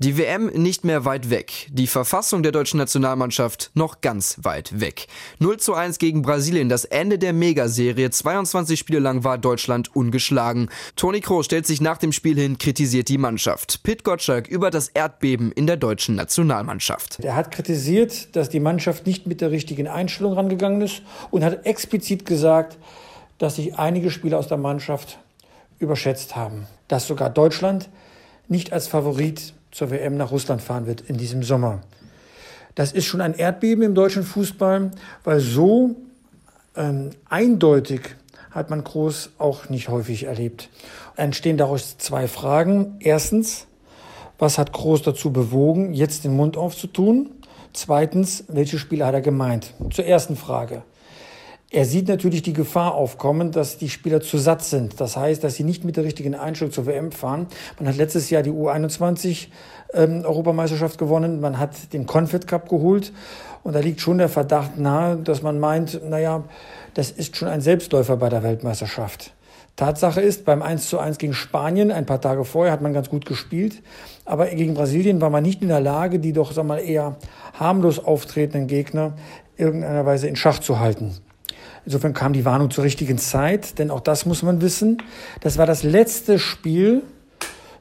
Die WM nicht mehr weit weg. Die Verfassung der deutschen Nationalmannschaft noch ganz weit weg. 0 zu 1 gegen Brasilien, das Ende der Megaserie. 22 Spiele lang war Deutschland ungeschlagen. Toni Kroos stellt sich nach dem Spiel hin, kritisiert die Mannschaft. Pit Gottschalk über das Erdbeben in der deutschen Nationalmannschaft. Er hat kritisiert, dass die Mannschaft nicht mit der richtigen Einstellung rangegangen ist und hat explizit gesagt, dass sich einige Spieler aus der Mannschaft überschätzt haben. Dass sogar Deutschland nicht als Favorit zur WM nach Russland fahren wird in diesem Sommer. Das ist schon ein Erdbeben im deutschen Fußball, weil so ähm, eindeutig hat man Groß auch nicht häufig erlebt. Entstehen daraus zwei Fragen. Erstens, was hat Groß dazu bewogen, jetzt den Mund aufzutun? Zweitens, welche Spiele hat er gemeint? Zur ersten Frage. Er sieht natürlich die Gefahr aufkommen, dass die Spieler zu satt sind. Das heißt, dass sie nicht mit der richtigen Einstellung zur WM fahren. Man hat letztes Jahr die U21 ähm, Europameisterschaft gewonnen. Man hat den Confed Cup geholt. Und da liegt schon der Verdacht nahe, dass man meint, naja, das ist schon ein Selbstläufer bei der Weltmeisterschaft. Tatsache ist, beim 1 zu 1 gegen Spanien, ein paar Tage vorher, hat man ganz gut gespielt. Aber gegen Brasilien war man nicht in der Lage, die doch, sag mal, eher harmlos auftretenden Gegner irgendeiner Weise in Schach zu halten. Insofern kam die Warnung zur richtigen Zeit, denn auch das muss man wissen. Das war das letzte Spiel,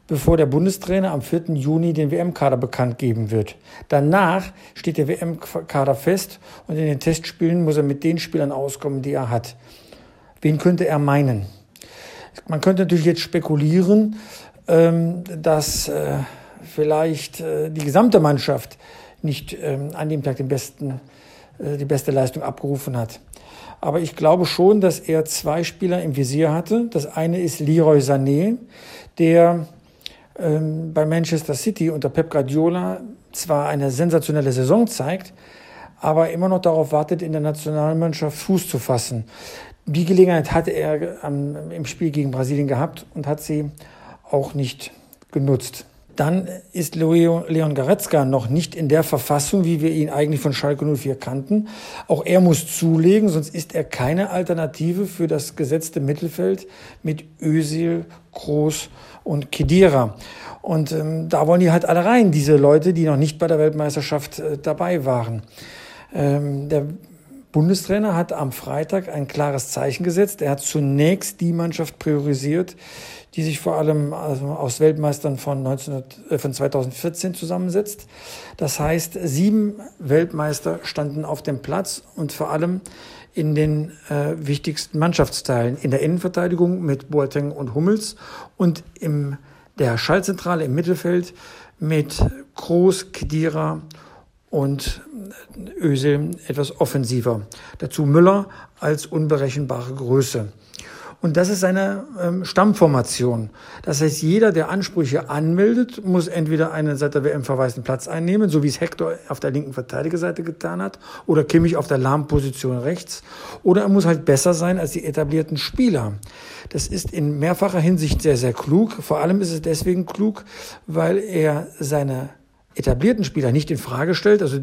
bevor der Bundestrainer am 4. Juni den WM-Kader bekannt geben wird. Danach steht der WM-Kader fest und in den Testspielen muss er mit den Spielern auskommen, die er hat. Wen könnte er meinen? Man könnte natürlich jetzt spekulieren, ähm, dass äh, vielleicht äh, die gesamte Mannschaft nicht ähm, an dem Tag den besten, äh, die beste Leistung abgerufen hat. Aber ich glaube schon, dass er zwei Spieler im Visier hatte. Das eine ist Leroy Sané, der ähm, bei Manchester City unter Pep Guardiola zwar eine sensationelle Saison zeigt, aber immer noch darauf wartet, in der Nationalmannschaft Fuß zu fassen. Die Gelegenheit hatte er am, im Spiel gegen Brasilien gehabt und hat sie auch nicht genutzt. Dann ist Leon Goretzka noch nicht in der Verfassung, wie wir ihn eigentlich von Schalke 04 kannten. Auch er muss zulegen, sonst ist er keine Alternative für das gesetzte Mittelfeld mit Özil, Groß und Kedira. Und ähm, da wollen die halt alle rein, diese Leute, die noch nicht bei der Weltmeisterschaft äh, dabei waren. Ähm, der Bundestrainer hat am Freitag ein klares Zeichen gesetzt. Er hat zunächst die Mannschaft priorisiert, die sich vor allem also aus Weltmeistern von, 19, äh, von 2014 zusammensetzt. Das heißt, sieben Weltmeister standen auf dem Platz und vor allem in den äh, wichtigsten Mannschaftsteilen. In der Innenverteidigung mit Boateng und Hummels und in der Schallzentrale im Mittelfeld mit Kroos, Kedira und Ösel etwas offensiver. Dazu Müller als unberechenbare Größe. Und das ist seine ähm, Stammformation. Das heißt, jeder, der Ansprüche anmeldet, muss entweder einen seit der WM verwaisten Platz einnehmen, so wie es Hector auf der linken Verteidigerseite getan hat, oder Kimmich auf der Lahmposition rechts, oder er muss halt besser sein als die etablierten Spieler. Das ist in mehrfacher Hinsicht sehr, sehr klug. Vor allem ist es deswegen klug, weil er seine etablierten Spieler nicht in Frage stellt, also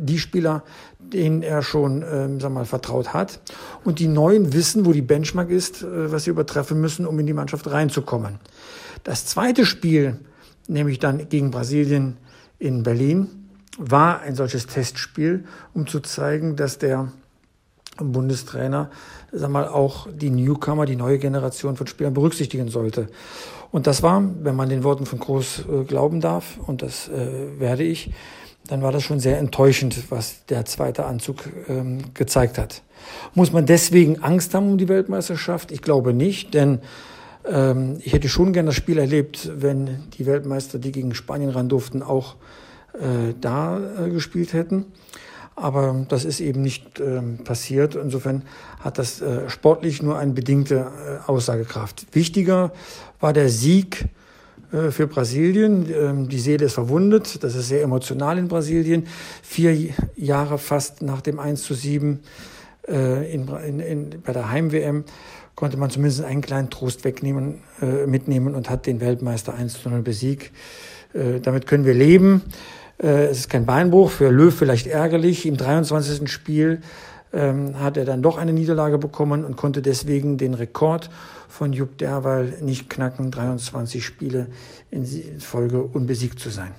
die Spieler, denen er schon, ähm, sag mal, vertraut hat. Und die Neuen wissen, wo die Benchmark ist, äh, was sie übertreffen müssen, um in die Mannschaft reinzukommen. Das zweite Spiel, nämlich dann gegen Brasilien in Berlin, war ein solches Testspiel, um zu zeigen, dass der Bundestrainer, sag mal, auch die Newcomer, die neue Generation von Spielern berücksichtigen sollte. Und das war, wenn man den Worten von Groß äh, glauben darf, und das äh, werde ich, dann war das schon sehr enttäuschend, was der zweite Anzug ähm, gezeigt hat. Muss man deswegen Angst haben um die Weltmeisterschaft? Ich glaube nicht, denn ähm, ich hätte schon gern das Spiel erlebt, wenn die Weltmeister, die gegen Spanien ran durften, auch äh, da äh, gespielt hätten. Aber das ist eben nicht äh, passiert. Insofern hat das äh, sportlich nur eine bedingte äh, Aussagekraft. Wichtiger war der Sieg für Brasilien. Ähm, die Seele ist verwundet. Das ist sehr emotional in Brasilien. Vier Jahre fast nach dem 1 zu 7 äh, in, in, in, bei der Heim-WM konnte man zumindest einen kleinen Trost wegnehmen, äh, mitnehmen und hat den Weltmeister 1 zu 0 besiegt. Damit können wir leben. Es ist kein Beinbruch, für Löw vielleicht ärgerlich. Im 23. Spiel ähm, hat er dann doch eine Niederlage bekommen und konnte deswegen den Rekord von Jupp Derwal nicht knacken, 23 Spiele in Folge unbesiegt zu sein.